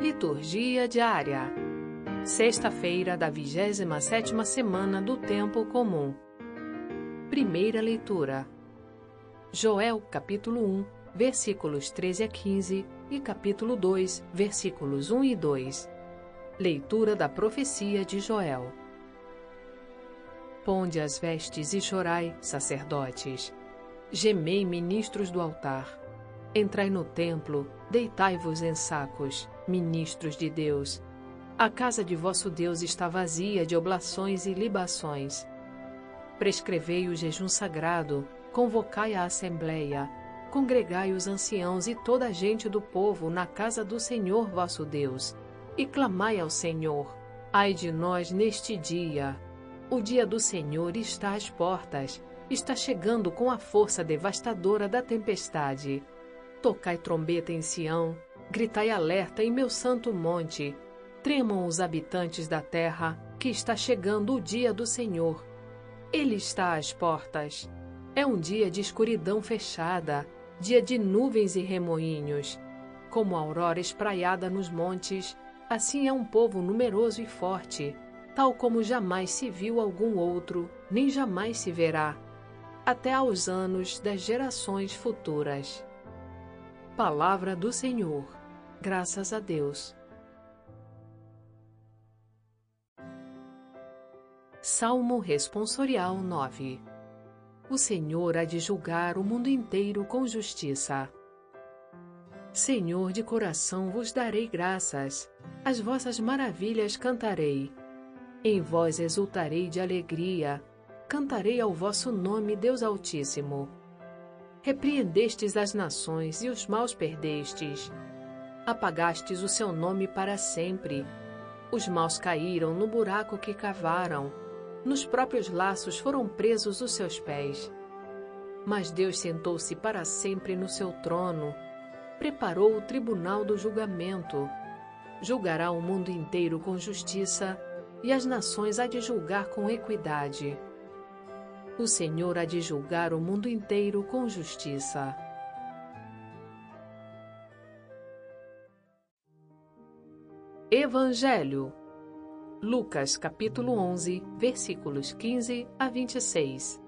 Liturgia diária. Sexta-feira da 27ª semana do tempo comum. Primeira leitura. Joel, capítulo 1, versículos 13 a 15 e capítulo 2, versículos 1 e 2. Leitura da profecia de Joel. Ponde as vestes e chorai, sacerdotes. Gemei, ministros do altar. Entrai no templo, deitai-vos em sacos, ministros de Deus. A casa de vosso Deus está vazia de oblações e libações. Prescrevei o jejum sagrado, convocai a assembleia, congregai os anciãos e toda a gente do povo na casa do Senhor vosso Deus, e clamai ao Senhor. Ai de nós neste dia! O dia do Senhor está às portas, está chegando com a força devastadora da tempestade. Tocai trombeta em Sião, gritai alerta em meu santo monte. Tremam os habitantes da terra, que está chegando o dia do Senhor. Ele está às portas. É um dia de escuridão fechada, dia de nuvens e remoinhos. Como a aurora espraiada nos montes, assim é um povo numeroso e forte, tal como jamais se viu algum outro, nem jamais se verá, até aos anos das gerações futuras. Palavra do Senhor. Graças a Deus. Salmo Responsorial 9 O Senhor há de julgar o mundo inteiro com justiça. Senhor, de coração vos darei graças, as vossas maravilhas cantarei. Em vós exultarei de alegria, cantarei ao vosso nome, Deus Altíssimo. Repreendestes as nações e os maus perdestes. Apagastes o seu nome para sempre. Os maus caíram no buraco que cavaram. Nos próprios laços foram presos os seus pés. Mas Deus sentou-se para sempre no seu trono. Preparou o tribunal do julgamento. Julgará o mundo inteiro com justiça e as nações há de julgar com equidade. O Senhor há de julgar o mundo inteiro com justiça. Evangelho Lucas capítulo 11, versículos 15 a 26.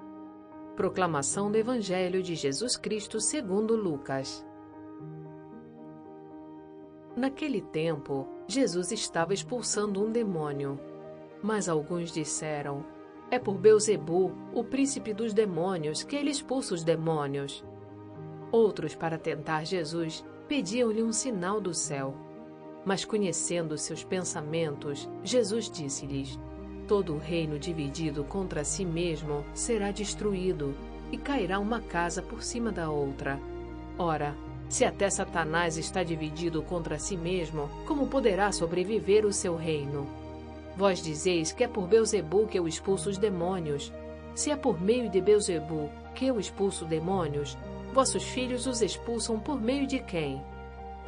Proclamação do Evangelho de Jesus Cristo segundo Lucas. Naquele tempo, Jesus estava expulsando um demônio. Mas alguns disseram: é por Beuzebu, o príncipe dos demônios, que ele expulsa os demônios. Outros, para tentar Jesus, pediam-lhe um sinal do céu. Mas conhecendo seus pensamentos, Jesus disse-lhes: Todo reino dividido contra si mesmo será destruído, e cairá uma casa por cima da outra. Ora, se até Satanás está dividido contra si mesmo, como poderá sobreviver o seu reino? Vós dizeis que é por Beuzebu que eu expulso os demônios. Se é por meio de Beuzebu que eu expulso demônios, vossos filhos os expulsam por meio de quem?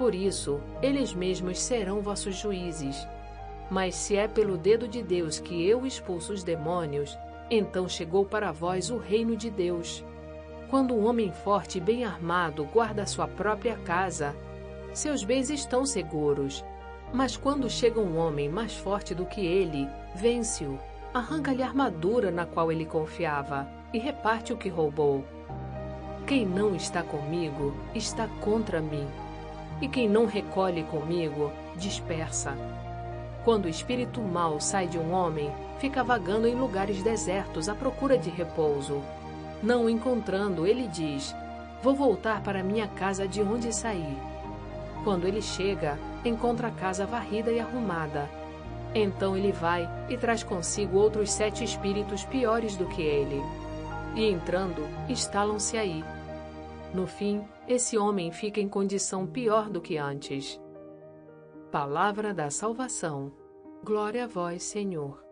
Por isso, eles mesmos serão vossos juízes. Mas se é pelo dedo de Deus que eu expulso os demônios, então chegou para vós o reino de Deus. Quando um homem forte e bem armado guarda sua própria casa, seus bens estão seguros. Mas quando chega um homem mais forte do que ele, vence-o, arranca-lhe a armadura na qual ele confiava e reparte o que roubou. Quem não está comigo está contra mim, e quem não recolhe comigo dispersa. Quando o espírito mau sai de um homem, fica vagando em lugares desertos à procura de repouso. Não o encontrando, ele diz: Vou voltar para minha casa de onde saí. Quando ele chega, encontra a casa varrida e arrumada. Então ele vai e traz consigo outros sete espíritos piores do que ele. E entrando, instalam-se aí. No fim, esse homem fica em condição pior do que antes. Palavra da Salvação. Glória a vós, Senhor.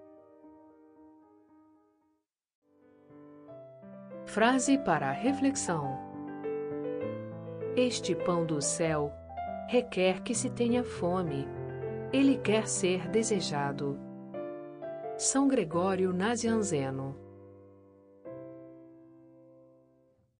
Frase para a reflexão: Este pão do céu requer que se tenha fome. Ele quer ser desejado. São Gregório Nazianzeno